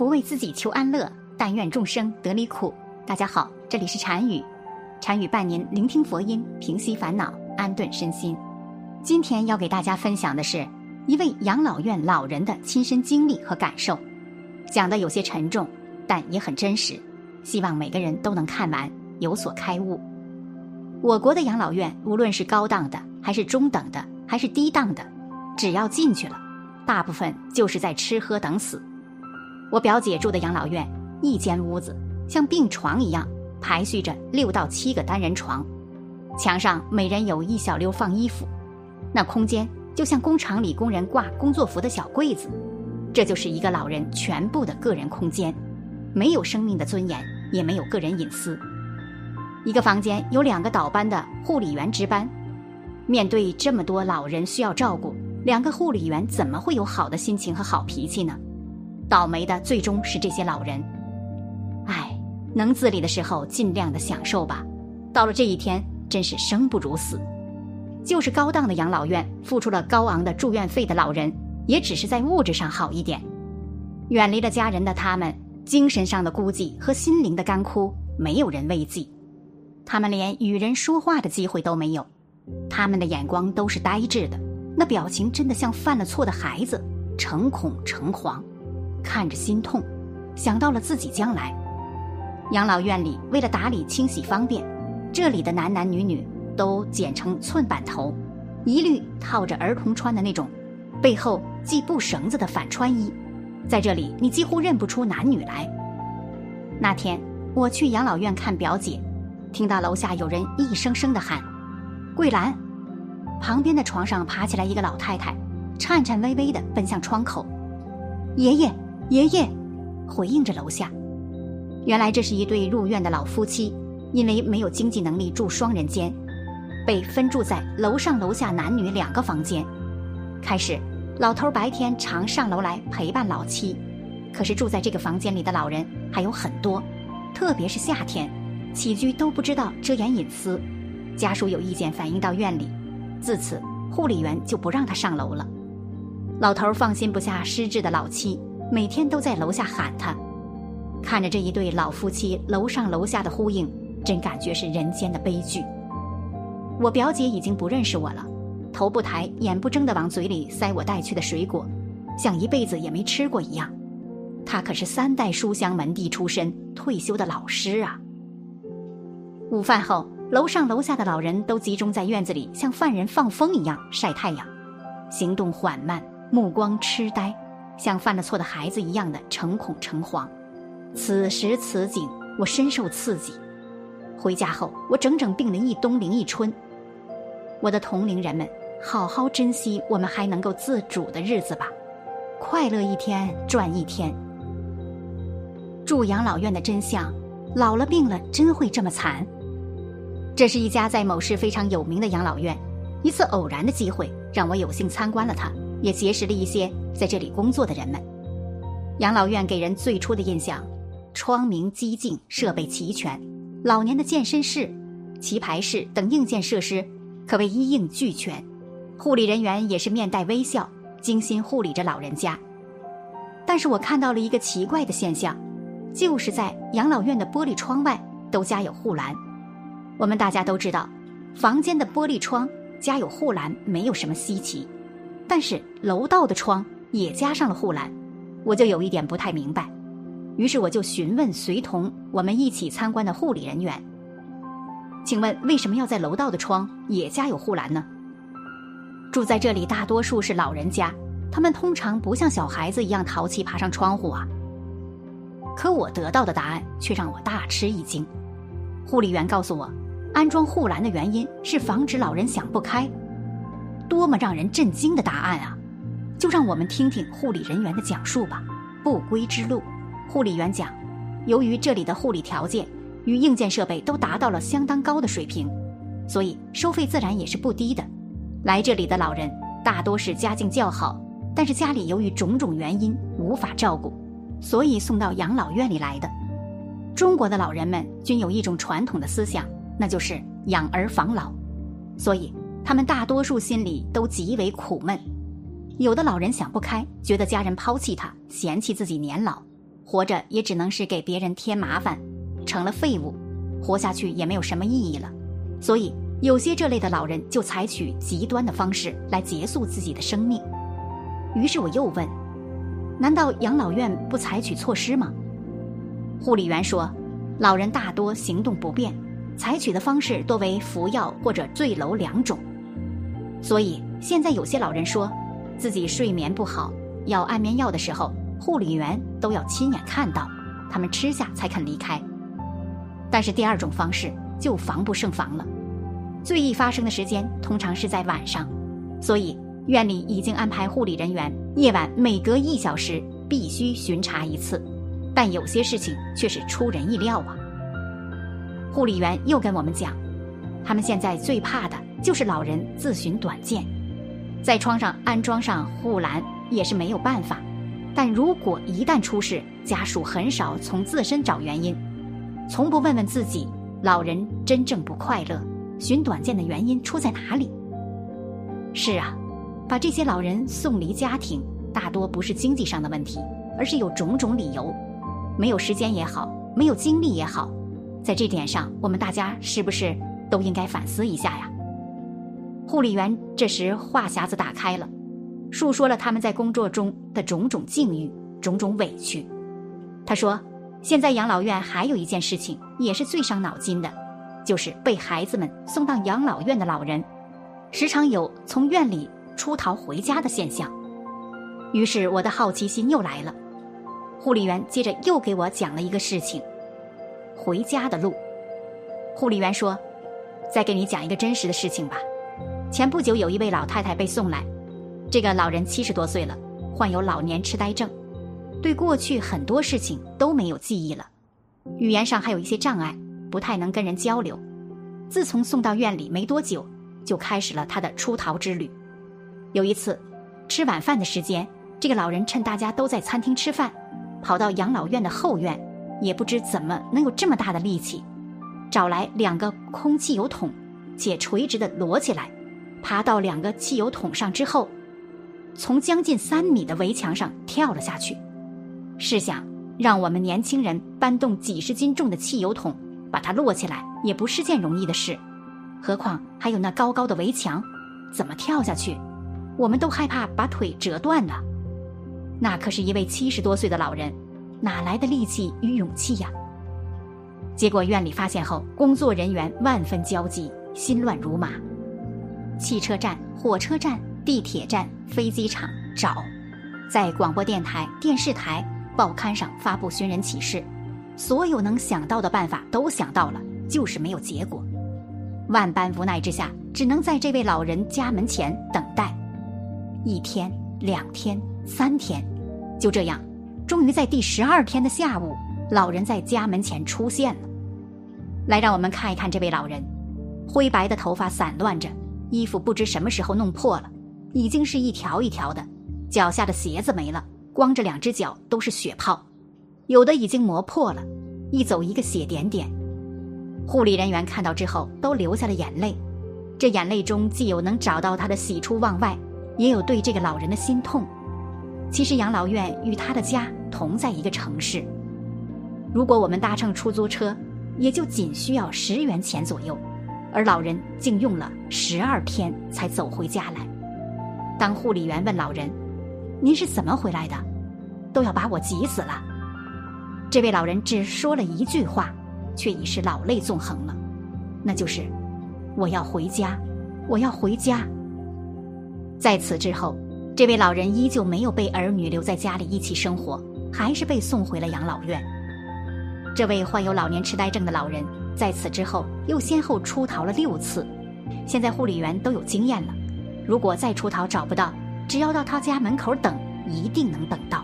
不为自己求安乐，但愿众生得离苦。大家好，这里是禅语，禅语伴您聆听佛音，平息烦恼，安顿身心。今天要给大家分享的是一位养老院老人的亲身经历和感受，讲的有些沉重，但也很真实。希望每个人都能看完，有所开悟。我国的养老院，无论是高档的，还是中等的，还是低档的，只要进去了，大部分就是在吃喝等死。我表姐住的养老院，一间屋子像病床一样排序着六到七个单人床，墙上每人有一小溜放衣服，那空间就像工厂里工人挂工作服的小柜子，这就是一个老人全部的个人空间，没有生命的尊严，也没有个人隐私。一个房间有两个倒班的护理员值班，面对这么多老人需要照顾，两个护理员怎么会有好的心情和好脾气呢？倒霉的最终是这些老人，唉，能自理的时候尽量的享受吧。到了这一天，真是生不如死。就是高档的养老院，付出了高昂的住院费的老人，也只是在物质上好一点。远离了家人的他们，精神上的孤寂和心灵的干枯，没有人慰藉。他们连与人说话的机会都没有，他们的眼光都是呆滞的，那表情真的像犯了错的孩子，诚恐诚惶。看着心痛，想到了自己将来。养老院里为了打理清洗方便，这里的男男女女都剪成寸板头，一律套着儿童穿的那种，背后系布绳子的反穿衣。在这里，你几乎认不出男女来。那天我去养老院看表姐，听到楼下有人一声声的喊：“桂兰！”旁边的床上爬起来一个老太太，颤颤巍巍地奔向窗口：“爷爷！”爷爷回应着楼下，原来这是一对入院的老夫妻，因为没有经济能力住双人间，被分住在楼上楼下男女两个房间。开始，老头白天常上楼来陪伴老妻，可是住在这个房间里的老人还有很多，特别是夏天，起居都不知道遮掩隐私。家属有意见反映到院里，自此护理员就不让他上楼了。老头放心不下失智的老妻。每天都在楼下喊他，看着这一对老夫妻楼上楼下的呼应，真感觉是人间的悲剧。我表姐已经不认识我了，头不抬眼不睁的往嘴里塞我带去的水果，像一辈子也没吃过一样。她可是三代书香门第出身，退休的老师啊。午饭后，楼上楼下的老人都集中在院子里，像犯人放风一样晒太阳，行动缓慢，目光痴呆。像犯了错的孩子一样的诚恐诚惶，此时此景我深受刺激。回家后，我整整病了一冬零一春。我的同龄人们，好好珍惜我们还能够自主的日子吧，快乐一天赚一天。住养老院的真相，老了病了真会这么惨？这是一家在某市非常有名的养老院，一次偶然的机会让我有幸参观了它。也结识了一些在这里工作的人们。养老院给人最初的印象，窗明几净，设备齐全，老年的健身室、棋牌室等硬件设施可谓一应俱全。护理人员也是面带微笑，精心护理着老人家。但是我看到了一个奇怪的现象，就是在养老院的玻璃窗外都加有护栏。我们大家都知道，房间的玻璃窗加有护栏没有什么稀奇。但是楼道的窗也加上了护栏，我就有一点不太明白，于是我就询问随同我们一起参观的护理人员：“请问为什么要在楼道的窗也加有护栏呢？”住在这里大多数是老人家，他们通常不像小孩子一样淘气爬上窗户啊。可我得到的答案却让我大吃一惊，护理员告诉我，安装护栏的原因是防止老人想不开。多么让人震惊的答案啊！就让我们听听护理人员的讲述吧。不归之路，护理员讲，由于这里的护理条件与硬件设备都达到了相当高的水平，所以收费自然也是不低的。来这里的老人大多是家境较好，但是家里由于种种原因无法照顾，所以送到养老院里来的。中国的老人们均有一种传统的思想，那就是养儿防老，所以他们大多数心里都极为苦闷。有的老人想不开，觉得家人抛弃他，嫌弃自己年老，活着也只能是给别人添麻烦，成了废物，活下去也没有什么意义了。所以，有些这类的老人就采取极端的方式来结束自己的生命。于是我又问：难道养老院不采取措施吗？护理员说，老人大多行动不便，采取的方式多为服药或者坠楼两种。所以，现在有些老人说。自己睡眠不好，要安眠药的时候，护理员都要亲眼看到，他们吃下才肯离开。但是第二种方式就防不胜防了，最易发生的时间通常是在晚上，所以院里已经安排护理人员夜晚每隔一小时必须巡查一次。但有些事情却是出人意料啊！护理员又跟我们讲，他们现在最怕的就是老人自寻短见。在窗上安装上护栏也是没有办法，但如果一旦出事，家属很少从自身找原因，从不问问自己，老人真正不快乐，寻短见的原因出在哪里？是啊，把这些老人送离家庭，大多不是经济上的问题，而是有种种理由，没有时间也好，没有精力也好，在这点上，我们大家是不是都应该反思一下呀？护理员这时话匣子打开了，述说了他们在工作中的种种境遇、种种委屈。他说：“现在养老院还有一件事情也是最伤脑筋的，就是被孩子们送到养老院的老人，时常有从院里出逃回家的现象。”于是我的好奇心又来了。护理员接着又给我讲了一个事情：回家的路。护理员说：“再给你讲一个真实的事情吧。”前不久，有一位老太太被送来。这个老人七十多岁了，患有老年痴呆症，对过去很多事情都没有记忆了，语言上还有一些障碍，不太能跟人交流。自从送到院里没多久，就开始了他的出逃之旅。有一次，吃晚饭的时间，这个老人趁大家都在餐厅吃饭，跑到养老院的后院，也不知怎么能有这么大的力气，找来两个空汽油桶，且垂直的摞起来。爬到两个汽油桶上之后，从将近三米的围墙上跳了下去。试想，让我们年轻人搬动几十斤重的汽油桶，把它摞起来也不是件容易的事，何况还有那高高的围墙，怎么跳下去？我们都害怕把腿折断了。那可是一位七十多岁的老人，哪来的力气与勇气呀？结果院里发现后，工作人员万分焦急，心乱如麻。汽车站、火车站、地铁站、飞机场找，在广播电台、电视台、报刊上发布寻人启事，所有能想到的办法都想到了，就是没有结果。万般无奈之下，只能在这位老人家门前等待。一天、两天、三天，就这样，终于在第十二天的下午，老人在家门前出现了。来，让我们看一看这位老人，灰白的头发散乱着。衣服不知什么时候弄破了，已经是一条一条的，脚下的鞋子没了，光着两只脚都是血泡，有的已经磨破了，一走一个血点点。护理人员看到之后都流下了眼泪，这眼泪中既有能找到他的喜出望外，也有对这个老人的心痛。其实养老院与他的家同在一个城市，如果我们搭乘出租车，也就仅需要十元钱左右。而老人竟用了十二天才走回家来。当护理员问老人：“您是怎么回来的？”都要把我急死了。这位老人只说了一句话，却已是老泪纵横了，那就是：“我要回家，我要回家。”在此之后，这位老人依旧没有被儿女留在家里一起生活，还是被送回了养老院。这位患有老年痴呆症的老人。在此之后，又先后出逃了六次。现在护理员都有经验了，如果再出逃找不到，只要到他家门口等，一定能等到。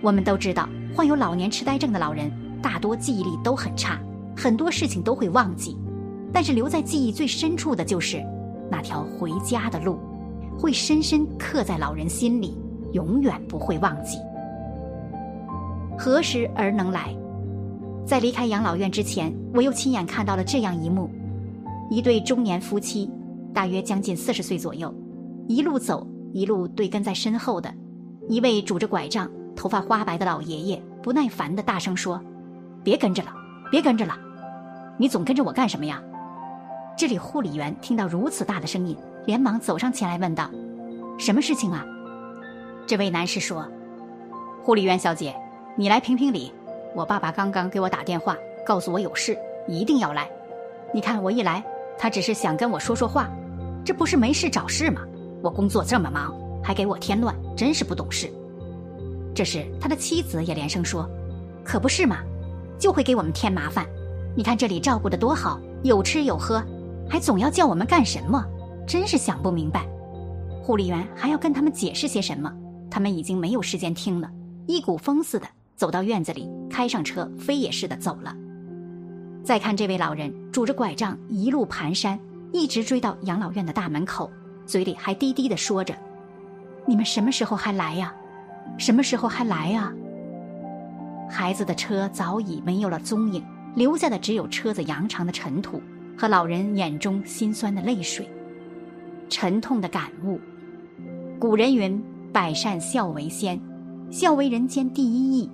我们都知道，患有老年痴呆症的老人大多记忆力都很差，很多事情都会忘记。但是留在记忆最深处的就是那条回家的路，会深深刻在老人心里，永远不会忘记。何时而能来？在离开养老院之前，我又亲眼看到了这样一幕：一对中年夫妻，大约将近四十岁左右，一路走，一路对跟在身后的一位拄着拐杖。头发花白的老爷爷不耐烦的大声说：“别跟着了，别跟着了，你总跟着我干什么呀？”这里护理员听到如此大的声音，连忙走上前来问道：“什么事情啊？”这位男士说：“护理员小姐，你来评评理。我爸爸刚刚给我打电话，告诉我有事，一定要来。你看我一来，他只是想跟我说说话，这不是没事找事吗？我工作这么忙，还给我添乱，真是不懂事。”这时，他的妻子也连声说：“可不是嘛，就会给我们添麻烦。你看这里照顾的多好，有吃有喝，还总要叫我们干什么？真是想不明白。”护理员还要跟他们解释些什么，他们已经没有时间听了，一股风似的走到院子里，开上车，飞也似的走了。再看这位老人拄着拐杖，一路蹒跚，一直追到养老院的大门口，嘴里还低低的说着：“你们什么时候还来呀？”什么时候还来啊？孩子的车早已没有了踪影，留下的只有车子扬长的尘土和老人眼中心酸的泪水。沉痛的感悟：古人云“百善孝为先”，孝为人间第一义。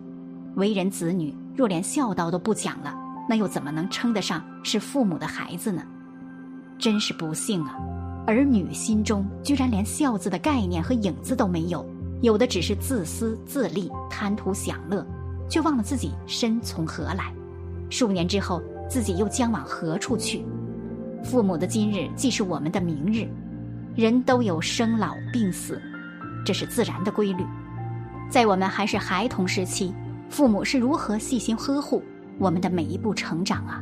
为人子女若连孝道都不讲了，那又怎么能称得上是父母的孩子呢？真是不幸啊！儿女心中居然连孝字的概念和影子都没有。有的只是自私自利、贪图享乐，却忘了自己身从何来，数年之后自己又将往何处去？父母的今日既是我们的明日，人都有生老病死，这是自然的规律。在我们还是孩童时期，父母是如何细心呵护我们的每一步成长啊？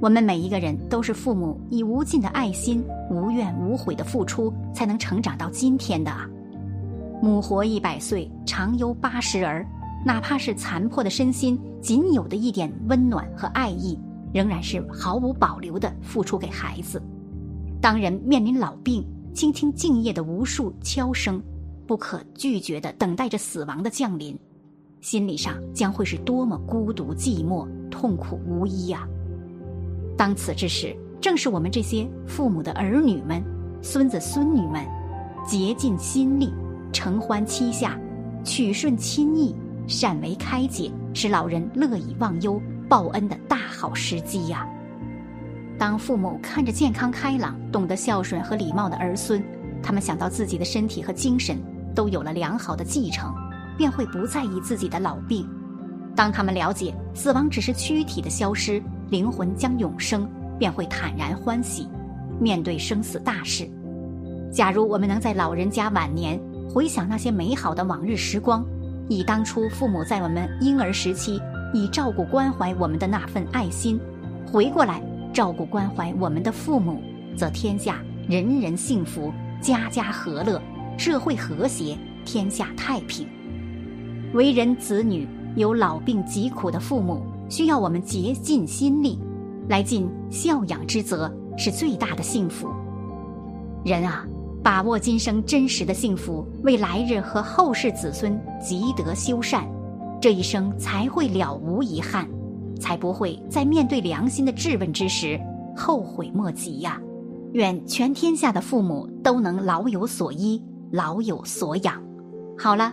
我们每一个人都是父母以无尽的爱心、无怨无悔的付出，才能成长到今天的啊！母活一百岁，常忧八十儿。哪怕是残破的身心，仅有的一点温暖和爱意，仍然是毫无保留的付出给孩子。当人面临老病，倾听静夜的无数敲声，不可拒绝的等待着死亡的降临，心理上将会是多么孤独寂寞、痛苦无依啊！当此之时，正是我们这些父母的儿女们、孙子孙女们，竭尽心力。承欢膝下，取顺亲意，善为开解，使老人乐以忘忧、报恩的大好时机呀！当父母看着健康开朗、懂得孝顺和礼貌的儿孙，他们想到自己的身体和精神都有了良好的继承，便会不在意自己的老病。当他们了解死亡只是躯体的消失，灵魂将永生，便会坦然欢喜，面对生死大事。假如我们能在老人家晚年，回想那些美好的往日时光，以当初父母在我们婴儿时期以照顾关怀我们的那份爱心，回过来照顾关怀我们的父母，则天下人人幸福，家家和乐，社会和谐，天下太平。为人子女有老病疾苦的父母，需要我们竭尽心力来尽孝养之责，是最大的幸福。人啊！把握今生真实的幸福，为来日和后世子孙积德修善，这一生才会了无遗憾，才不会在面对良心的质问之时后悔莫及呀！愿全天下的父母都能老有所依，老有所养。好了，